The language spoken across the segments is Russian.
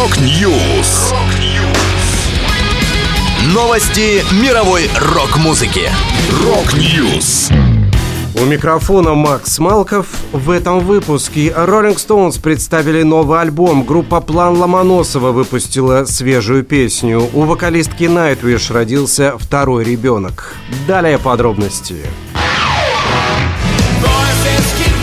Rock News. Новости мировой рок-музыки. Rock News. У микрофона Макс Малков. В этом выпуске Rolling Stones представили новый альбом. Группа План Ломоносова выпустила свежую песню. У вокалистки Nightwish родился второй ребенок. Далее подробности. Voices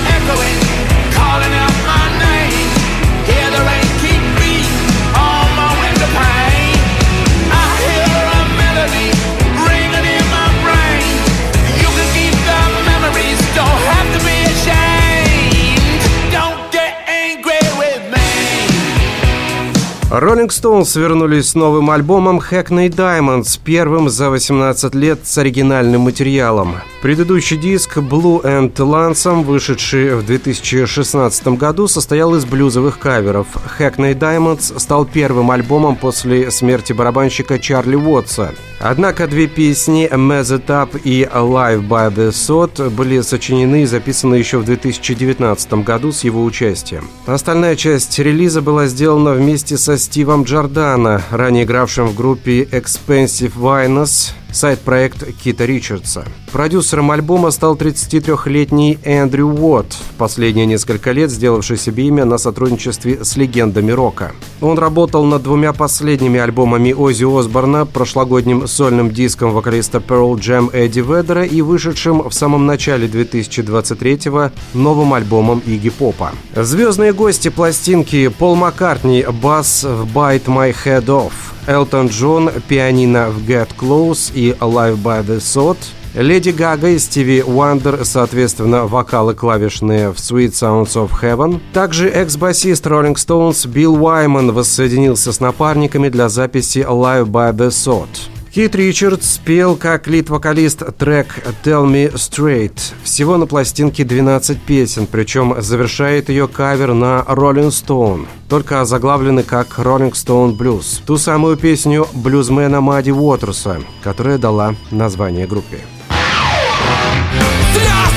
Rolling Stones вернулись с новым альбомом Hackney Diamonds, первым за 18 лет с оригинальным материалом. Предыдущий диск Blue and Lonesome, вышедший в 2016 году, состоял из блюзовых каверов. Hackney Diamonds стал первым альбомом после смерти барабанщика Чарли Уотса. Однако две песни Mess It Up и Live by the Sword были сочинены и записаны еще в 2019 году с его участием. Остальная часть релиза была сделана вместе со Стивом Джордана, ранее игравшим в группе Expensive Vinyls, сайт-проект Кита Ричардса. Продюсером альбома стал 33-летний Эндрю Уотт, последние несколько лет сделавший себе имя на сотрудничестве с легендами рока. Он работал над двумя последними альбомами Оззи Осборна, прошлогодним сольным диском вокалиста Pearl Jam Эдди Ведера и вышедшим в самом начале 2023-го новым альбомом Игги Попа. Звездные гости пластинки Пол Маккартни «Бас в Bite My Head Off», Элтон Джон «Пианино в Get Close» и «Live by the Sword», Леди Гага и Стиви Уандер, соответственно, вокалы клавишные в Sweet Sounds of Heaven. Также экс-басист Rolling Stones Билл Уайман воссоединился с напарниками для записи Live by the Sword. Кит Ричардс спел как лид-вокалист трек «Tell Me Straight». Всего на пластинке 12 песен, причем завершает ее кавер на «Rolling Stone», только озаглавлены как «Rolling Stone Blues». Ту самую песню блюзмена Мадди Уотерса, которая дала название группе.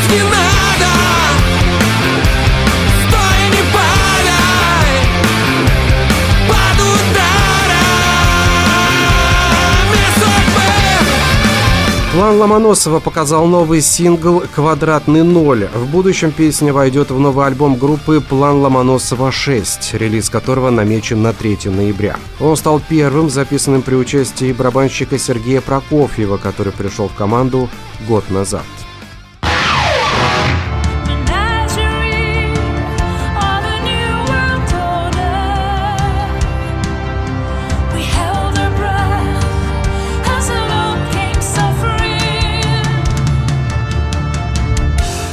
Слез План Ломоносова показал новый сингл «Квадратный ноль». В будущем песня войдет в новый альбом группы «План Ломоносова 6», релиз которого намечен на 3 ноября. Он стал первым записанным при участии барабанщика Сергея Прокофьева, который пришел в команду год назад.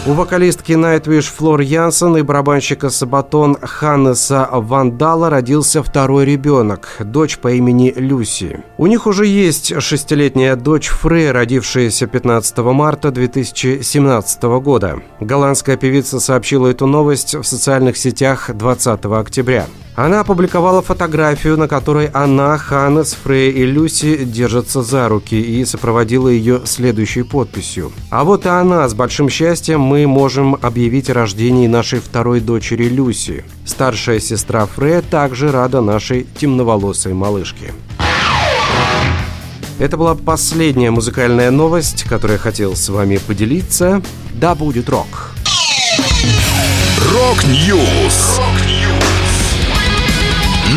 У вокалистки Nightwish Флор Янсен и барабанщика Сабатон Ханнеса Вандала родился второй ребенок, дочь по имени Люси. У них уже есть шестилетняя дочь Фрей, родившаяся 15 марта 2017 года. Голландская певица сообщила эту новость в социальных сетях 20 октября. Она опубликовала фотографию, на которой она, Ханнес, Фрей и Люси держатся за руки и сопроводила ее следующей подписью. А вот и она. С большим счастьем мы можем объявить о рождении нашей второй дочери Люси. Старшая сестра Фрея также рада нашей темноволосой малышке. Это была последняя музыкальная новость, которую я хотел с вами поделиться. Да будет рок! Рок-Ньюс.